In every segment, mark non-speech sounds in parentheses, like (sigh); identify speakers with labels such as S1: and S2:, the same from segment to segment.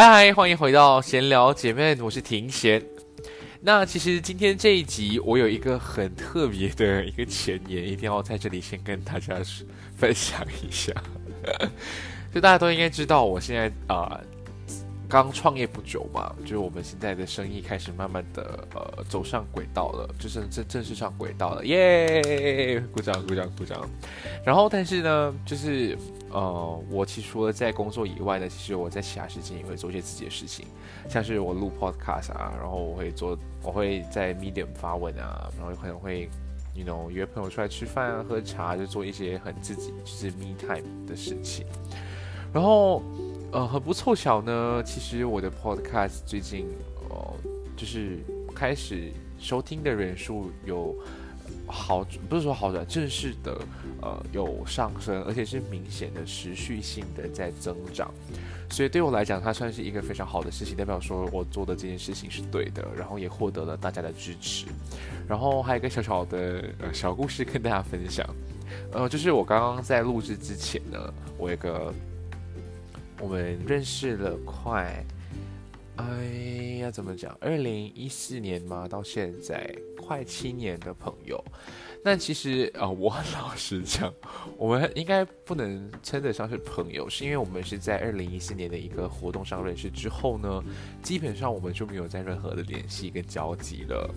S1: 嗨嗨，欢迎回到闲聊姐妹，我是庭贤。那其实今天这一集，我有一个很特别的一个前言，一定要在这里先跟大家分享一下。(laughs) 就大家都应该知道，我现在啊。刚创业不久嘛，就是我们现在的生意开始慢慢的呃走上轨道了，就是正正式上轨道了，耶！鼓掌鼓掌鼓掌。然后但是呢，就是呃，我其实除了在工作以外呢，其实我在其他时间也会做一些自己的事情，像是我录 podcast 啊，然后我会做，我会在 Medium 发文啊，然后可能会，you know 约朋友出来吃饭啊、喝茶，就做一些很自己就是 me time 的事情，然后。呃，很不凑巧呢，其实我的 podcast 最近，呃，就是开始收听的人数有好，不是说好转，正式的，呃，有上升，而且是明显的持续性的在增长。所以对我来讲，它算是一个非常好的事情，代表说我做的这件事情是对的，然后也获得了大家的支持。然后还有一个小小的呃小故事跟大家分享，呃，就是我刚刚在录制之前呢，我有个。我们认识了快，哎呀，怎么讲？二零一四年嘛，到现在快七年的朋友。那其实啊，我老实讲，我们应该不能称得上是朋友，是因为我们是在二零一四年的一个活动上认识之后呢，基本上我们就没有在任何的联系跟交集了。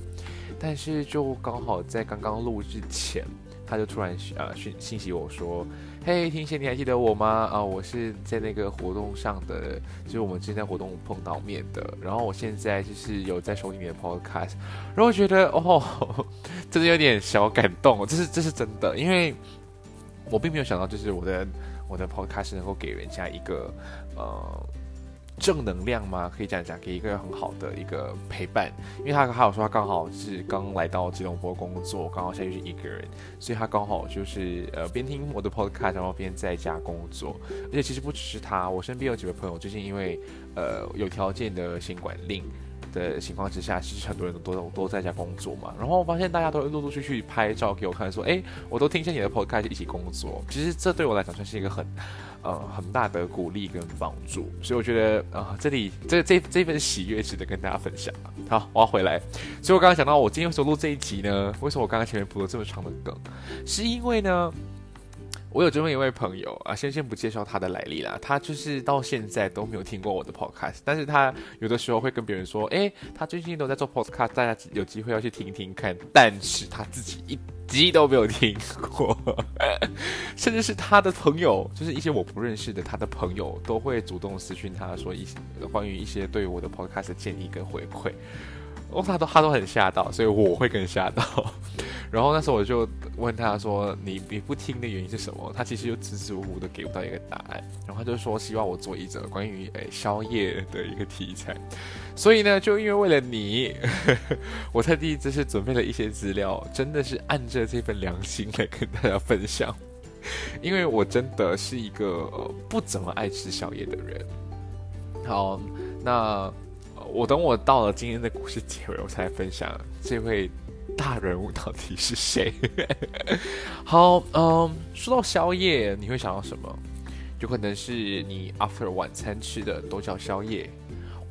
S1: 但是就刚好在刚刚录制前。他就突然呃讯信息我说：“嘿，听贤，你还记得我吗？啊，我是在那个活动上的，就是我们之前在活动碰到面的。然后我现在就是有在收听你的 podcast，然后觉得哦，(laughs) 真的有点小感动，这是这是真的，因为我并没有想到，就是我的我的 podcast 能够给人家一个呃。”正能量吗？可以这样讲，给一个很好的一个陪伴，因为他还有说他刚好是刚来到吉隆坡工作，刚好现在是一个人，所以他刚好就是呃边听我的 podcast，然后边在家工作。而且其实不只是他，我身边有几位朋友最近因为呃有条件的新管令的情况之下，其实很多人都都都在家工作嘛。然后我发现大家都陆陆续续拍照给我看，说哎，我都听见你的 podcast 一起工作。其实这对我来讲算是一个很。呃，很大的鼓励跟帮助，所以我觉得啊，这里这这这份喜悦值得跟大家分享好，我要回来，所以我刚刚讲到，我今天为什么录这一集呢？为什么我刚刚前面铺了这么长的梗？是因为呢，我有这么一位朋友啊，先先不介绍他的来历啦，他就是到现在都没有听过我的 podcast，但是他有的时候会跟别人说，哎，他最近都在做 podcast，大家有机会要去听听看，但是他自己一。集都没有听过，(laughs) 甚至是他的朋友，就是一些我不认识的他的朋友，都会主动私讯他说一些关于一些对我的 podcast 建议跟回馈。哦，他都他都很吓到，所以我会更吓到。(laughs) 然后那时候我就问他说：“你你不听的原因是什么？”他其实就支支吾吾的给不到一个答案。然后他就说希望我做一则关于诶宵夜的一个题材。所以呢，就因为为了你，(laughs) 我特地就是准备了一些资料，真的是按着这份良心来跟大家分享。因为我真的是一个不怎么爱吃宵夜的人。好，那。我等我到了今天的故事结尾，我才分享这位大人物到底是谁。好，嗯，说到宵夜，你会想到什么？有可能是你 after 晚餐吃的都叫宵夜，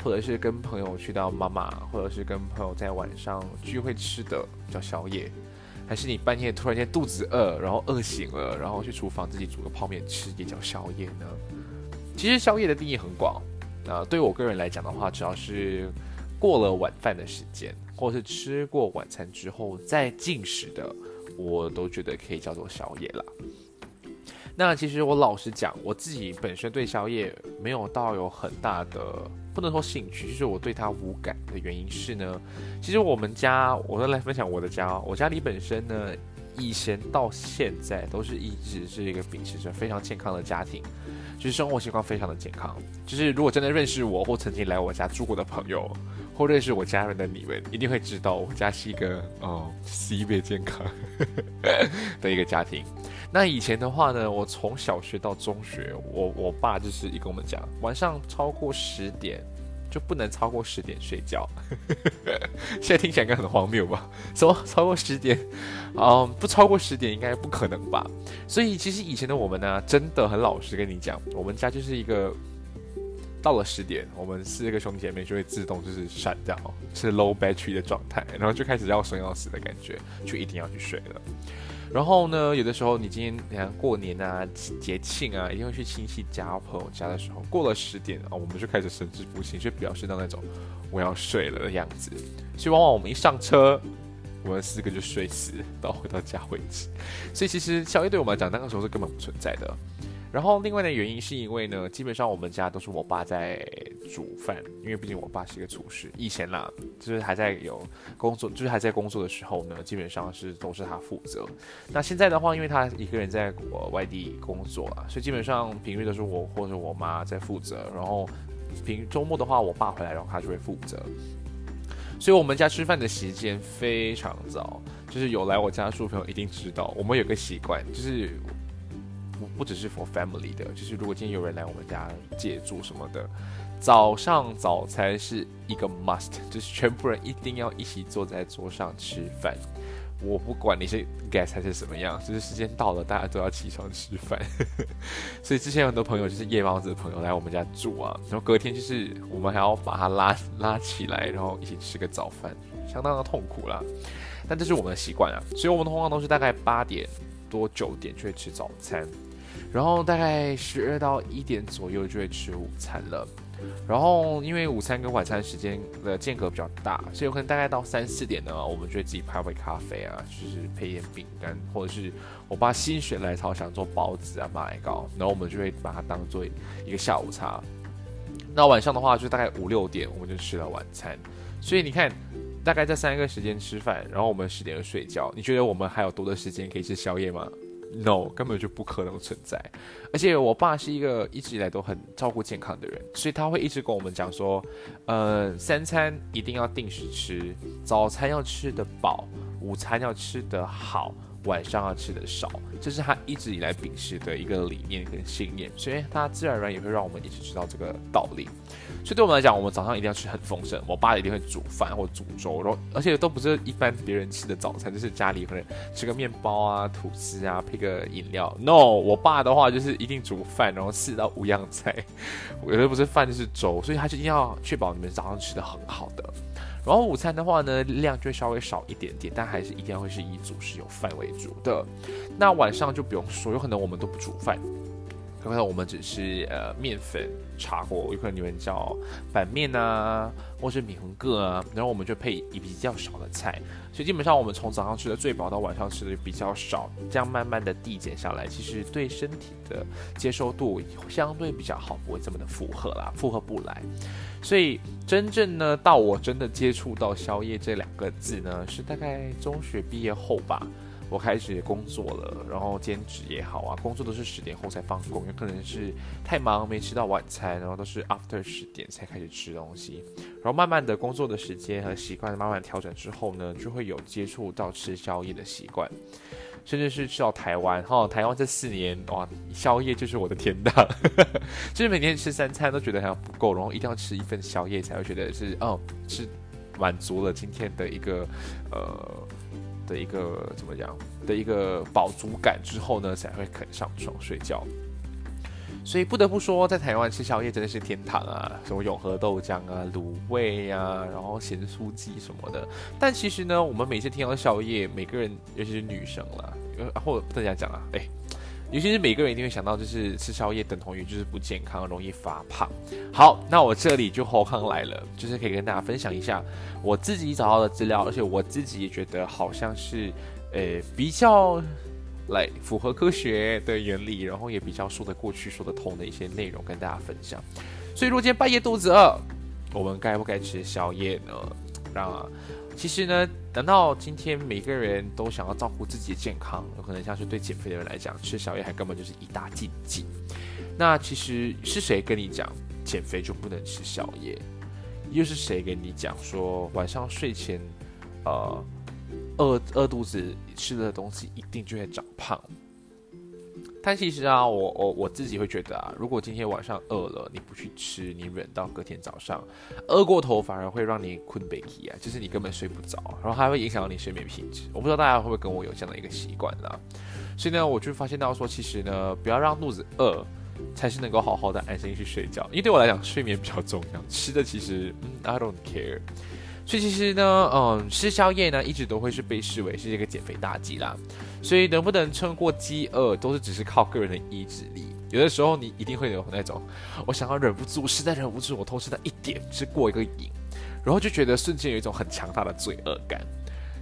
S1: 或者是跟朋友去到妈妈，或者是跟朋友在晚上聚会吃的叫宵夜，还是你半夜突然间肚子饿，然后饿醒了，然后去厨房自己煮个泡面吃也叫宵夜呢？其实宵夜的定义很广。呃，对我个人来讲的话，只要是过了晚饭的时间，或是吃过晚餐之后再进食的，我都觉得可以叫做宵夜了。那其实我老实讲，我自己本身对宵夜没有到有很大的，不能说兴趣，就是我对它无感的原因是呢，其实我们家，我都来分享我的家，我家里本身呢。以前到现在都是一直是一个秉持着非常健康的家庭，就是生活习惯非常的健康。就是如果真的认识我或曾经来我家住过的朋友，或认识我家人的你们，一定会知道我家是一个哦 C 倍健康 (laughs) 的一个家庭。那以前的话呢，我从小学到中学，我我爸就是一跟我们讲，晚上超过十点。就不能超过十点睡觉，(laughs) 现在听起来应该很荒谬吧？什么超过十点？嗯，不超过十点应该不可能吧？所以其实以前的我们呢，真的很老实跟你讲，我们家就是一个到了十点，我们四个兄弟姐妹就会自动就是闪掉，是 low battery 的状态，然后就开始要生要死的感觉，就一定要去睡了。然后呢，有的时候你今天你看过年啊、节庆啊，一定会去亲戚家、朋友家的时候，过了十点啊，我们就开始神志不清，就表示到那种我要睡了的样子。所以往往我们一上车，我们四个就睡死，到回到家为止。所以其实宵夜对我们来讲，那个时候是根本不存在的。然后另外的原因是因为呢，基本上我们家都是我爸在煮饭，因为毕竟我爸是一个厨师。以前啦，就是还在有工作，就是还在工作的时候呢，基本上是都是他负责。那现在的话，因为他一个人在外地工作啊，所以基本上平日都是我或者我妈在负责。然后平周末的话，我爸回来，然后他就会负责。所以我们家吃饭的时间非常早，就是有来我家住的朋友一定知道，我们有个习惯就是。不不只是 for family 的，就是如果今天有人来我们家借住什么的，早上早餐是一个 must，就是全部人一定要一起坐在桌上吃饭。我不管你是 guest 还是什么样，就是时间到了，大家都要起床吃饭。(laughs) 所以之前很多朋友就是夜猫子的朋友来我们家住啊，然后隔天就是我们还要把他拉拉起来，然后一起吃个早饭，相当的痛苦啦。但这是我们的习惯啊，所以我们通常都是大概八点多九点去吃早餐。然后大概十二到一点左右就会吃午餐了，然后因为午餐跟晚餐时间的间隔比较大，所以有可能大概到三四点呢，我们就会自己泡杯咖啡啊，就是配一点饼干，或者是我爸心血来潮想做包子啊、马奶糕，然后我们就会把它当做一个下午茶。那晚上的话就大概五六点我们就吃了晚餐，所以你看，大概在三个时间吃饭，然后我们十点就睡觉，你觉得我们还有多的时间可以吃宵夜吗？？No，根本就不可能存在。而且我爸是一个一直以来都很照顾健康的人，所以他会一直跟我们讲说，呃，三餐一定要定时吃，早餐要吃得饱，午餐要吃得好。晚上要吃的少，这是他一直以来秉持的一个理念跟信念，所以他自然而然也会让我们一直知道这个道理。所以对我们来讲，我们早上一定要吃很丰盛，我爸一定会煮饭或煮粥，然后而且都不是一般别人吃的早餐，就是家里可能吃个面包啊、吐司啊，配个饮料。No，我爸的话就是一定煮饭，然后四到五样菜，有的不是饭就是粥，所以他就一定要确保你们早上吃的很好的。然后午餐的话呢，量就会稍微少一点点，但还是一定会是以主食有饭为主的。那晚上就不用说，有可能我们都不煮饭，可能我们只是呃面粉茶果，有可能你们叫板面啊，或是米粉个啊，然后我们就配一比较少的菜。所以基本上我们从早上吃的最饱到晚上吃的比较少，这样慢慢的递减下来，其实对身体的接受度相对比较好，不会这么的负荷啦，负荷不来。所以真正呢，到我真的接触到宵夜这两个字呢，是大概中学毕业后吧。我开始工作了，然后兼职也好啊，工作都是十点后才放工，有可能是太忙没吃到晚餐，然后都是 after 十点才开始吃东西。然后慢慢的工作的时间和习惯慢慢调整之后呢，就会有接触到吃宵夜的习惯。甚至是吃到台湾哈，台湾这四年哇，宵夜就是我的天堂，(laughs) 就是每天吃三餐都觉得还要不够，然后一定要吃一份宵夜才会觉得是哦，是满足了今天的一个呃的一个怎么讲的一个饱足感之后呢，才会肯上床睡觉。所以不得不说，在台湾吃宵夜真的是天堂啊！什么永和豆浆啊、卤味啊，然后咸酥鸡什么的。但其实呢，我们每次听到宵夜，每个人，尤其是女生啦，或者不能这样讲啊，哎，尤其是每个人一定会想到，就是吃宵夜等同于就是不健康，容易发胖。好，那我这里就后康来了，就是可以跟大家分享一下我自己找到的资料，而且我自己也觉得好像是，呃，比较。来符合科学的原理，然后也比较说得过去、说得通的一些内容跟大家分享。所以，如果今天半夜肚子饿，我们该不该吃宵夜呢？那其实呢，等到今天每个人都想要照顾自己的健康？有可能像是对减肥的人来讲，吃宵夜还根本就是一大禁忌。那其实是谁跟你讲减肥就不能吃宵夜？又是谁跟你讲说晚上睡前，呃？饿饿肚子吃的东西一定就会长胖，但其实啊，我我我自己会觉得啊，如果今天晚上饿了，你不去吃，你忍到隔天早上，饿过头反而会让你困背起啊，就是你根本睡不着，然后还会影响到你睡眠品质。我不知道大家会不会跟我有这样的一个习惯啦，所以呢，我就发现到说，其实呢，不要让肚子饿，才是能够好好的安心去睡觉。因为对我来讲，睡眠比较重要，吃的其实嗯，I don't care。所以其实呢，嗯，吃宵夜呢，一直都会是被视为是一个减肥大忌啦。所以能不能撑过饥饿，都是只是靠个人的意志力。有的时候你一定会有那种，我想要忍不住，实在忍不住，我偷吃了一点，是过一个瘾，然后就觉得瞬间有一种很强大的罪恶感。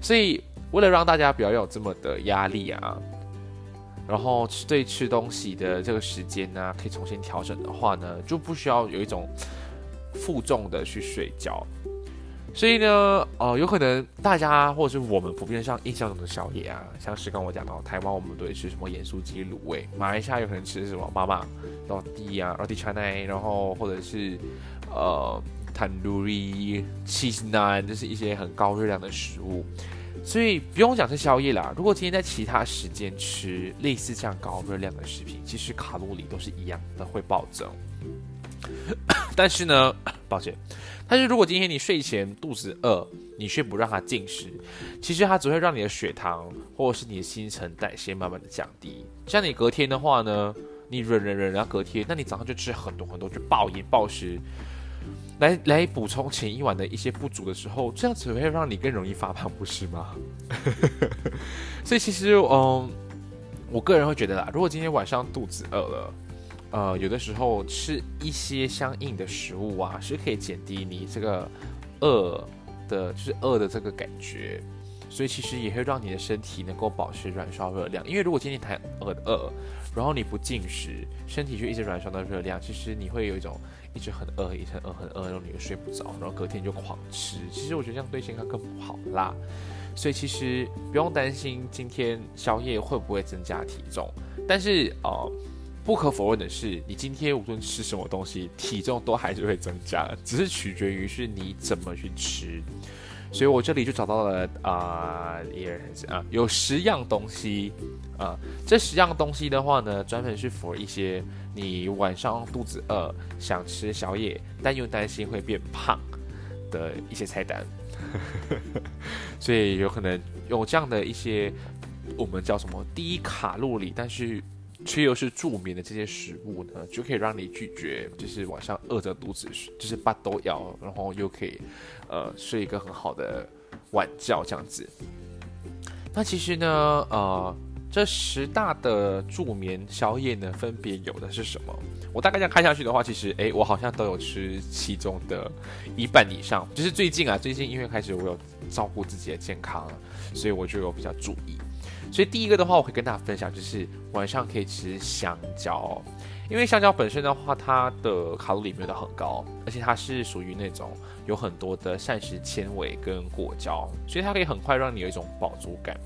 S1: 所以为了让大家不要有这么的压力啊，然后对吃东西的这个时间呢，可以重新调整的话呢，就不需要有一种负重的去睡觉。所以呢，呃，有可能大家或者是我们普遍上印象中的宵夜啊，像是刚我讲到台湾，我们都会吃什么盐酥鸡、卤味；马来西亚有可能吃什么妈妈、老弟啊、老弟川奈，然后或者是呃，tandoori cheese naan，就是一些很高热量的食物。所以不用讲是宵夜啦，如果今天在其他时间吃类似这样高热量的食品，其实卡路里都是一样的，会暴增。(coughs) 但是呢，抱歉。但是如果今天你睡前肚子饿，你却不让它进食，其实它只会让你的血糖或者是你的新陈代谢慢慢的降低。像你隔天的话呢，你忍忍忍，然后隔天，那你早上就吃很多很多，就暴饮暴食，来来补充前一晚的一些不足的时候，这样只会让你更容易发胖，不是吗？(laughs) 所以其实，嗯，我个人会觉得啦，如果今天晚上肚子饿了。呃，有的时候吃一些相应的食物啊，是可以减低你这个饿的，就是饿的这个感觉，所以其实也会让你的身体能够保持燃烧热量。因为如果今天太饿饿，然后你不进食，身体就一直燃烧的热量，其实你会有一种一直很饿，一直很饿很饿，然后你又睡不着，然后隔天就狂吃。其实我觉得这样对健康更不好啦。所以其实不用担心今天宵夜会不会增加体重，但是哦。不可否认的是，你今天无论吃什么东西，体重都还是会增加，只是取决于是你怎么去吃。所以我这里就找到了啊，一二三啊，有十样东西啊。这十样东西的话呢，专门是 for 一些你晚上肚子饿想吃宵夜，但又担心会变胖的一些菜单。(laughs) 所以有可能有这样的一些，我们叫什么低卡路里，但是。却又是助眠的这些食物呢，就可以让你拒绝，就是晚上饿着肚子，就是把都咬，然后又可以，呃，睡一个很好的晚觉这样子。那其实呢，呃，这十大的助眠宵夜呢，分别有的是什么？我大概这样看下去的话，其实，诶，我好像都有吃其中的一半以上。就是最近啊，最近因为开始我有照顾自己的健康，所以我就有比较注意。所以第一个的话，我会跟大家分享，就是晚上可以吃香蕉，因为香蕉本身的话，它的卡路里没有很高，而且它是属于那种有很多的膳食纤维跟果胶，所以它可以很快让你有一种饱足感。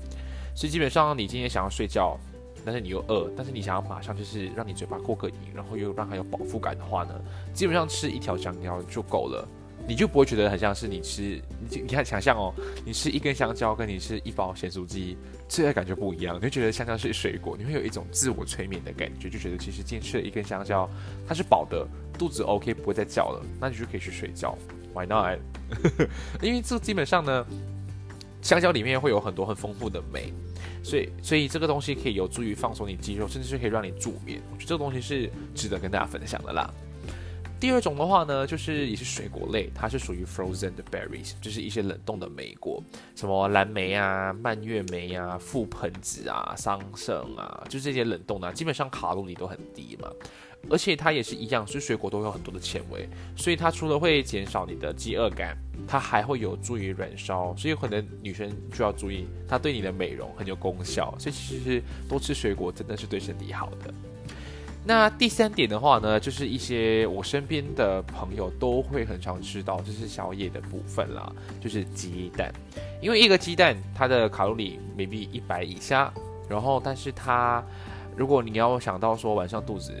S1: 所以基本上你今天想要睡觉，但是你又饿，但是你想要马上就是让你嘴巴过个瘾，然后又让它有饱腹感的话呢，基本上吃一条香蕉就够了。你就不会觉得很像是你吃，你你看想象哦，你吃一根香蕉跟你吃一包咸酥鸡，这个感觉不一样，你会觉得香蕉是水果，你会有一种自我催眠的感觉，就觉得其实今天吃了一根香蕉，它是饱的，肚子 OK 不会再叫了，那你就可以去睡觉，Why not？(laughs) 因为这基本上呢，香蕉里面会有很多很丰富的酶，所以所以这个东西可以有助于放松你肌肉，甚至是可以让你助眠，我觉得这个东西是值得跟大家分享的啦。第二种的话呢，就是也是水果类，它是属于 frozen berries，就是一些冷冻的莓果，什么蓝莓啊、蔓越莓啊、覆盆子啊、桑葚啊，就这些冷冻的，基本上卡路里都很低嘛，而且它也是一样，是水果都有很多的纤维，所以它除了会减少你的饥饿感，它还会有助于燃烧，所以可能女生就要注意，它对你的美容很有功效，所以其实多吃水果真的是对身体好的。那第三点的话呢，就是一些我身边的朋友都会很常吃到，就是宵夜的部分啦，就是鸡蛋。因为一个鸡蛋它的卡路里 maybe 一百以下，然后但是它如果你要想到说晚上肚子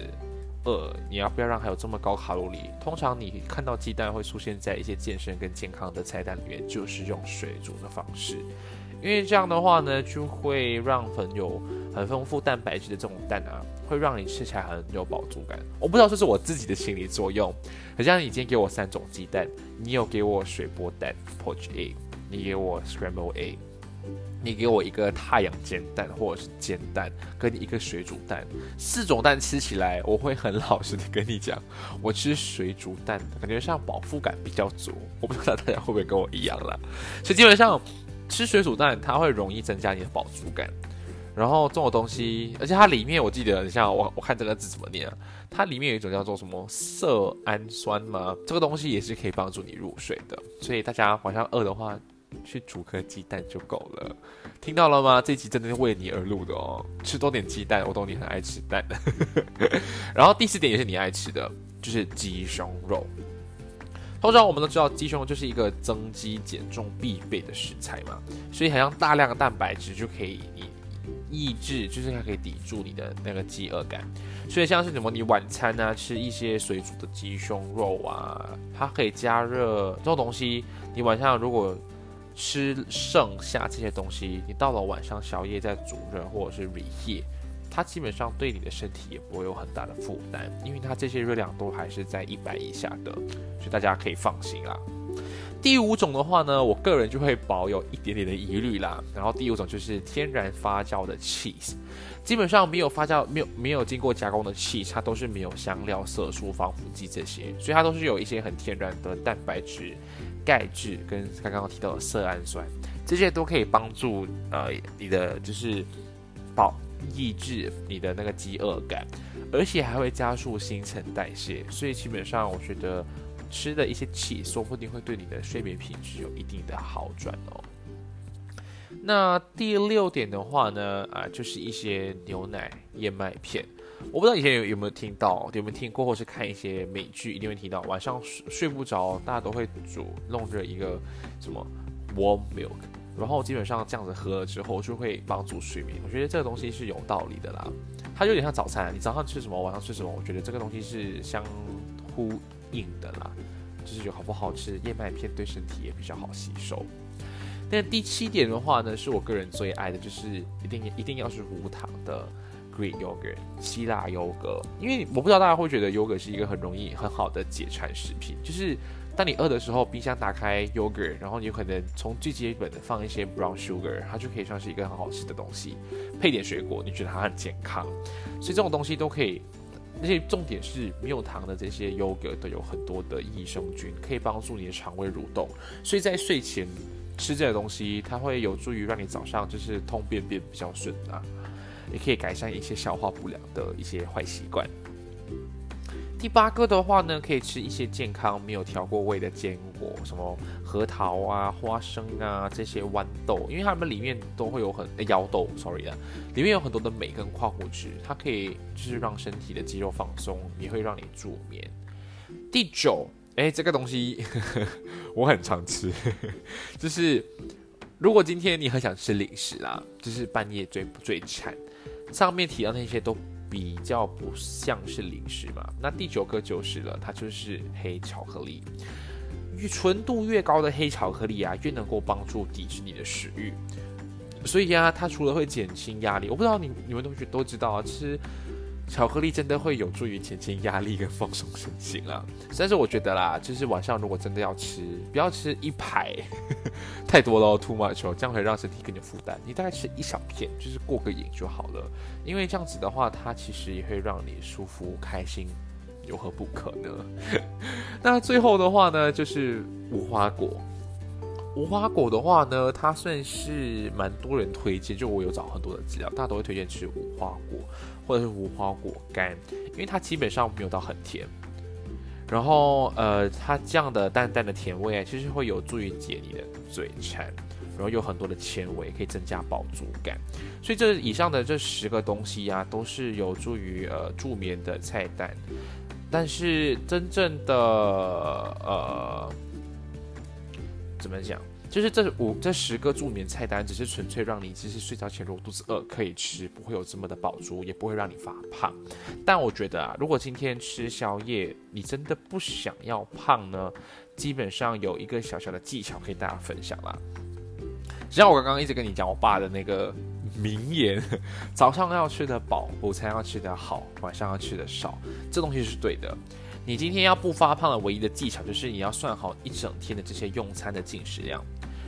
S1: 饿，你要不要让它有这么高卡路里？通常你看到鸡蛋会出现在一些健身跟健康的菜单里面，就是用水煮的方式。因为这样的话呢，就会让朋友很丰富蛋白质的这种蛋啊，会让你吃起来很有饱足感。我不知道这是我自己的心理作用，好像你今天给我三种鸡蛋，你有给我水波蛋 （poached egg），你给我 scramble egg，你给我一个太阳煎蛋或者是煎蛋，跟一个水煮蛋，四种蛋吃起来，我会很老实的跟你讲，我吃水煮蛋感觉上饱腹感比较足。我不知道大家会不会跟我一样啦，所以基本上。吃水煮蛋，它会容易增加你的饱足感。然后这种东西，而且它里面我记得，你像我我看这个字怎么念啊？它里面有一种叫做什么色氨酸吗？这个东西也是可以帮助你入睡的。所以大家晚上饿的话，去煮颗鸡蛋就够了。听到了吗？这集真的是为你而录的哦。吃多点鸡蛋，我懂你很爱吃蛋。(laughs) 然后第四点也是你爱吃的，就是鸡胸肉。通常我们都知道鸡胸肉就是一个增肌减重必备的食材嘛，所以好像大量的蛋白质就可以你抑制，就是它可以抵住你的那个饥饿感。所以像是什么你晚餐呢吃一些水煮的鸡胸肉啊，它可以加热这种东西。你晚上如果吃剩下这些东西，你到了晚上宵夜再煮热或者是 reheat。它基本上对你的身体也不会有很大的负担，因为它这些热量都还是在一百以下的，所以大家可以放心啦。第五种的话呢，我个人就会保有一点点的疑虑啦。然后第五种就是天然发酵的 cheese，基本上没有发酵、没有没有经过加工的 cheese，它都是没有香料、色素、防腐剂这些，所以它都是有一些很天然的蛋白质、钙质跟刚刚提到的色氨酸，这些都可以帮助呃你的就是保。抑制你的那个饥饿感，而且还会加速新陈代谢，所以基本上我觉得吃的一些气，说不定会对你的睡眠品质有一定的好转哦。那第六点的话呢，啊，就是一些牛奶燕麦片，我不知道以前有有没有听到，有没有听过，或是看一些美剧，一定会听到，晚上睡睡不着，大家都会煮弄着一个什么 warm milk。然后基本上这样子喝了之后就会帮助睡眠，我觉得这个东西是有道理的啦。它有点像早餐，你早上吃什么，晚上吃什么，我觉得这个东西是相呼硬的啦。就是有好不好吃，燕麦片对身体也比较好吸收。那第七点的话呢，是我个人最爱的，就是一定一定要是无糖的 Greek yogurt 希腊优格，因为我不知道大家会觉得优格是一个很容易很好的解馋食品，就是。当你饿的时候，冰箱打开 yogurt，然后你可能从最基本的放一些 brown sugar，它就可以算是一个很好吃的东西，配点水果，你觉得它很健康，所以这种东西都可以。那些重点是没有糖的这些优格都有很多的益生菌，可以帮助你的肠胃蠕动，所以在睡前吃这些东西，它会有助于让你早上就是通便便比较顺啊，也可以改善一些消化不良的一些坏习惯。第八个的话呢，可以吃一些健康、没有调过味的坚果，什么核桃啊、花生啊这些豌豆，因为它们里面都会有很腰豆，sorry 啊，里面有很多的镁跟矿物质，它可以就是让身体的肌肉放松，也会让你助眠。第九，哎，这个东西 (laughs) 我很常吃，(laughs) 就是如果今天你很想吃零食啦，就是半夜最最馋，上面提到那些都。比较不像是零食嘛，那第九个就是了，它就是黑巧克力。越纯度越高的黑巧克力啊，越能够帮助抵制你的食欲。所以呀，它除了会减轻压力，我不知道你你们同学都知道啊，其实。巧克力真的会有助于减轻压力跟放松身心啊！(laughs) 但是我觉得啦，就是晚上如果真的要吃，不要吃一排，(laughs) 太多了，too much，这样会让身体更有负担。你大概吃一小片，就是过个瘾就好了。因为这样子的话，它其实也会让你舒服开心，有何不可呢？(laughs) 那最后的话呢，就是无花果。无花果的话呢，它算是蛮多人推荐，就我有找很多的资料，大家都会推荐吃无花果或者是无花果干，因为它基本上没有到很甜，然后呃，它这样的淡淡的甜味啊其实会有助于解你的嘴馋，然后有很多的纤维可以增加饱足感，所以这以上的这十个东西呀，都是有助于呃助眠的菜单，但是真正的呃。怎么讲？就是这五这十个助眠菜单，只是纯粹让你其实睡觉前如果肚子饿可以吃，不会有这么的饱足，也不会让你发胖。但我觉得啊，如果今天吃宵夜，你真的不想要胖呢，基本上有一个小小的技巧可以大家分享啦。像我刚刚一直跟你讲我爸的那个名言：(laughs) 早上要吃得饱，午餐要吃得好，晚上要吃得少，这东西是对的。你今天要不发胖的唯一的技巧，就是你要算好一整天的这些用餐的进食量。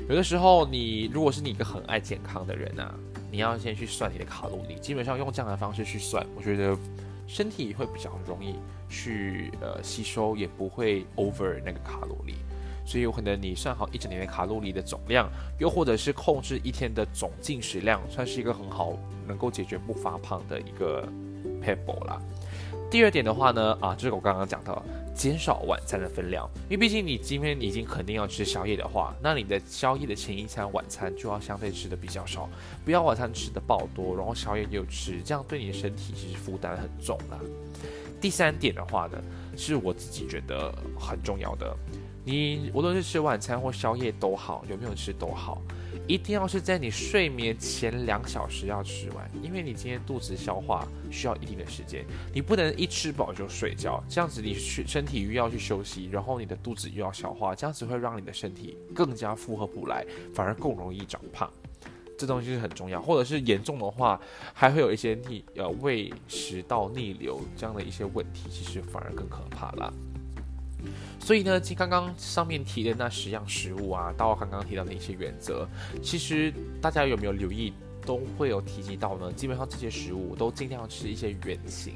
S1: 有的时候，你如果是你一个很爱健康的人啊，你要先去算你的卡路里。基本上用这样的方式去算，我觉得身体会比较容易去呃吸收，也不会 over 那个卡路里。所以有可能你算好一整年的卡路里的总量，又或者是控制一天的总进食量，算是一个很好能够解决不发胖的一个 pebble 啦。第二点的话呢，啊，就是我刚刚讲到，减少晚餐的分量，因为毕竟你今天已经肯定要吃宵夜的话，那你的宵夜的前一餐晚餐就要相对吃的比较少，不要晚餐吃的爆多，然后宵夜又吃，这样对你的身体其实负担很重啦。第三点的话呢，是我自己觉得很重要的，你无论是吃晚餐或宵夜都好，有没有吃都好。一定要是在你睡眠前两小时要吃完，因为你今天肚子消化需要一定的时间，你不能一吃饱就睡觉，这样子你去身体又要去休息，然后你的肚子又要消化，这样子会让你的身体更加负荷不来，反而更容易长胖。这东西是很重要，或者是严重的话，还会有一些逆呃胃食道逆流这样的一些问题，其实反而更可怕了。所以呢，其刚刚上面提的那十样食物啊，到刚刚提到的一些原则，其实大家有没有留意，都会有提及到呢？基本上这些食物都尽量吃一些原形、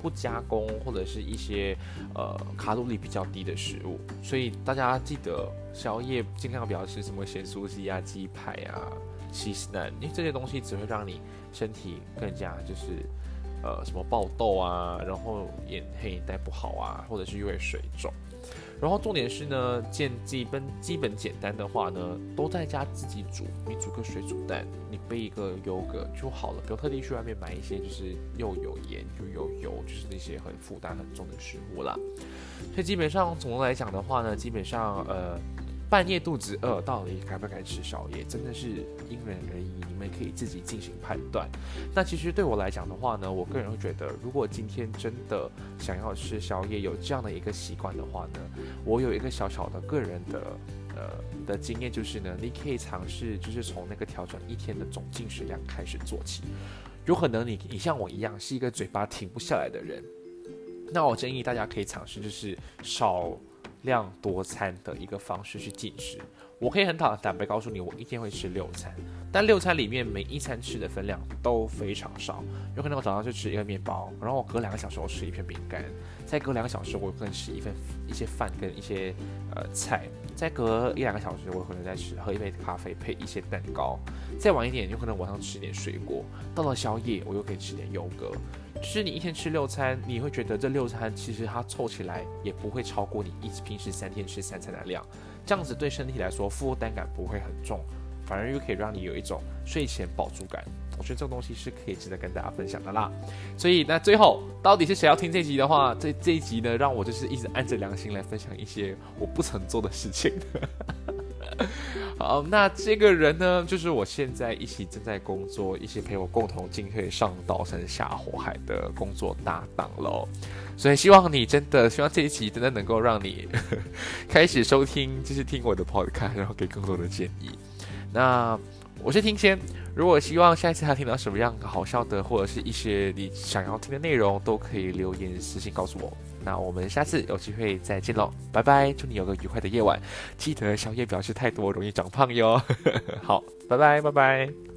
S1: 不加工或者是一些呃卡路里比较低的食物。所以大家记得宵夜尽量不要吃什么咸酥鸡啊、鸡排啊、西式蛋，因为这些东西只会让你身体更加就是。呃，什么爆痘啊，然后眼黑眼袋不好啊，或者是因为水肿，然后重点是呢，建基本基本简单的话呢，都在家自己煮。你煮个水煮蛋，你备一个优格就好了，不要特地去外面买一些就是又有盐又有油，就是那些很负担很重的食物啦。所以基本上总的来讲的话呢，基本上呃。半夜肚子饿，到底该不该吃宵夜，真的是因人而异，你们可以自己进行判断。那其实对我来讲的话呢，我个人会觉得，如果今天真的想要吃宵夜，有这样的一个习惯的话呢，我有一个小小的个人的呃的经验，就是呢，你可以尝试，就是从那个调整一天的总进食量开始做起。有可能你你像我一样是一个嘴巴停不下来的人，那我建议大家可以尝试，就是少。量多餐的一个方式去进食，我可以很坦坦白告诉你，我一天会吃六餐，但六餐里面每一餐吃的分量都非常少，有可能我早上就吃一个面包，然后我隔两个小时我吃一片饼干，再隔两个小时我可能吃一份一些饭跟一些呃菜，再隔一两个小时我可能再吃喝一杯咖啡配一些蛋糕，再晚一点有可能晚上吃点水果，到了宵夜我又可以吃点优格。就是你一天吃六餐，你会觉得这六餐其实它凑起来也不会超过你一平时三天吃三餐的量，这样子对身体来说负担感不会很重，反而又可以让你有一种睡前饱足感。我觉得这个东西是可以值得跟大家分享的啦。所以那最后到底是谁要听这集的话，这这一集呢，让我就是一直按着良心来分享一些我不曾做的事情。好，那这个人呢，就是我现在一起正在工作，一起陪我共同进退上刀山下火海的工作搭档喽。所以希望你真的，希望这一集真的能够让你 (laughs) 开始收听，就是听我的 podcast，然后给更多的建议。那我是听先，如果希望下一次还听到什么样好笑的，或者是一些你想要听的内容，都可以留言私信告诉我。那我们下次有机会再见喽，拜拜！祝你有个愉快的夜晚，记得宵夜不要吃太多，容易长胖哟。(laughs) 好，拜拜，拜拜。